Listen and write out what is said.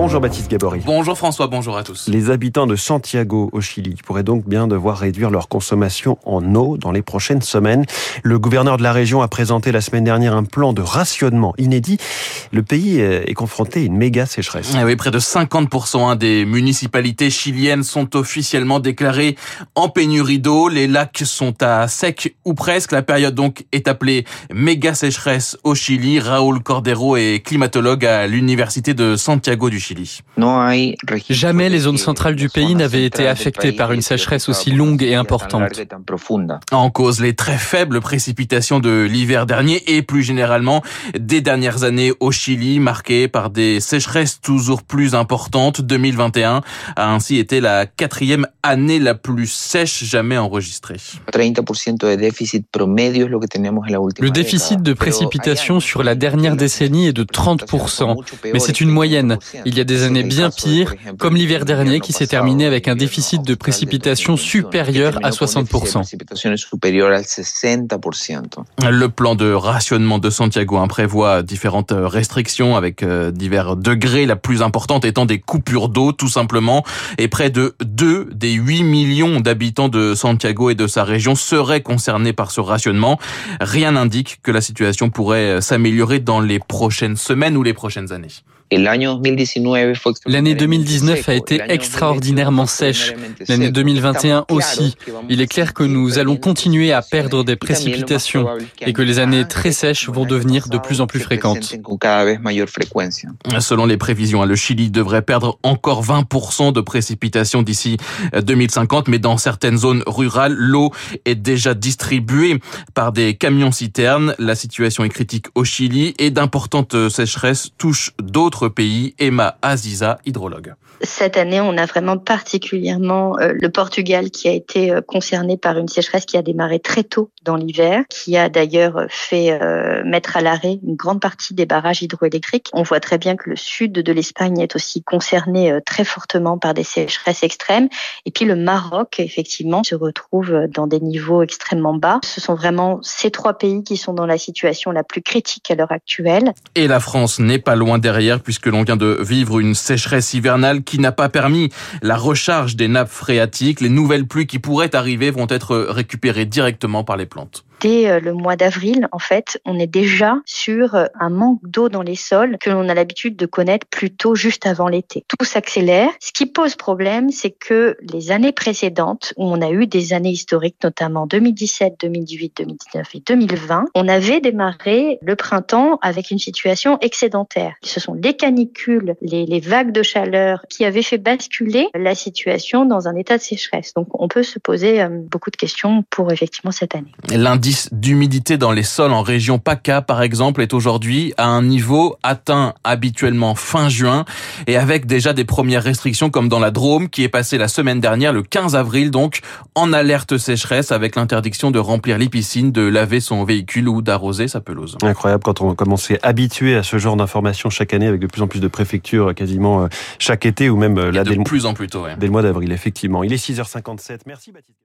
Bonjour Baptiste Gabory. Bonjour François, bonjour à tous. Les habitants de Santiago au Chili pourraient donc bien devoir réduire leur consommation en eau dans les prochaines semaines. Le gouverneur de la région a présenté la semaine dernière un plan de rationnement inédit. Le pays est confronté à une méga sécheresse. Eh oui, près de 50% hein, des municipalités chiliennes sont officiellement déclarées en pénurie d'eau. Les lacs sont à sec ou presque. La période donc est appelée méga sécheresse au Chili. Raúl Cordero est climatologue à l'université de Santiago du Chili. Jamais les zones centrales du pays n'avaient été affectées par une sécheresse aussi longue et importante. En cause les très faibles précipitations de l'hiver dernier et plus généralement des dernières années au Chili marquées par des sécheresses toujours plus importantes. 2021 a ainsi été la quatrième année la plus sèche jamais enregistrée. Le déficit de précipitation sur la dernière décennie est de 30%, mais c'est une moyenne. Il y a des années bien pires, comme l'hiver dernier qui s'est terminé avec un déficit de précipitation supérieur à 60%. Le plan de rationnement de Santiago prévoit différentes restrictions avec euh, divers degrés, la plus importante étant des coupures d'eau tout simplement, et près de 2 des 8 millions d'habitants de Santiago et de sa région seraient concernés par ce rationnement. Rien n'indique que la situation pourrait s'améliorer dans les prochaines semaines ou les prochaines années. L'année 2019 a été extraordinairement sèche. L'année 2021 aussi. Il est clair que nous allons continuer à perdre des précipitations et que les années très sèches vont devenir de plus en plus fréquentes. Selon les prévisions, le Chili devrait perdre encore 20% de précipitations d'ici 2050, mais dans certaines zones rurales, l'eau est déjà distribuée par des camions-citernes. La situation est critique au Chili et d'importantes sécheresses touchent d'autres pays. Emma Aziza, hydrologue. Cette année, on a vraiment particulièrement euh, le Portugal qui a été euh, concerné par une sécheresse qui a démarré très tôt dans l'hiver, qui a d'ailleurs fait euh, mettre à l'arrêt une grande partie des barrages hydroélectriques. On voit très bien que le sud de l'Espagne est aussi concerné très fortement par des sécheresses extrêmes. Et puis le Maroc, effectivement, se retrouve dans des niveaux extrêmement bas. Ce sont vraiment ces trois pays qui sont dans la situation la plus critique à l'heure actuelle. Et la France n'est pas loin derrière puisque l'on vient de vivre une sécheresse hivernale qui n'a pas permis la recharge des nappes phréatiques. Les nouvelles pluies qui pourraient arriver vont être récupérées directement par les plantes dès euh, le mois d'avril, en fait, on est déjà sur euh, un manque d'eau dans les sols que l'on a l'habitude de connaître plutôt juste avant l'été. Tout s'accélère. Ce qui pose problème, c'est que les années précédentes, où on a eu des années historiques, notamment 2017, 2018, 2019 et 2020, on avait démarré le printemps avec une situation excédentaire. Ce sont les canicules, les, vagues de chaleur qui avaient fait basculer la situation dans un état de sécheresse. Donc on peut se poser euh, beaucoup de questions pour effectivement cette année d'humidité dans les sols en région PACA, par exemple, est aujourd'hui à un niveau atteint habituellement fin juin et avec déjà des premières restrictions comme dans la Drôme qui est passée la semaine dernière, le 15 avril, donc en alerte sécheresse avec l'interdiction de remplir les piscines, de laver son véhicule ou d'arroser sa pelouse. Incroyable quand on commence à habitué à ce genre d'informations chaque année avec de plus en plus de préfectures quasiment euh, chaque été ou même euh, là, de plus en plus tôt. Dès le mois d'avril, effectivement. Il est 6h57. Merci Baptiste.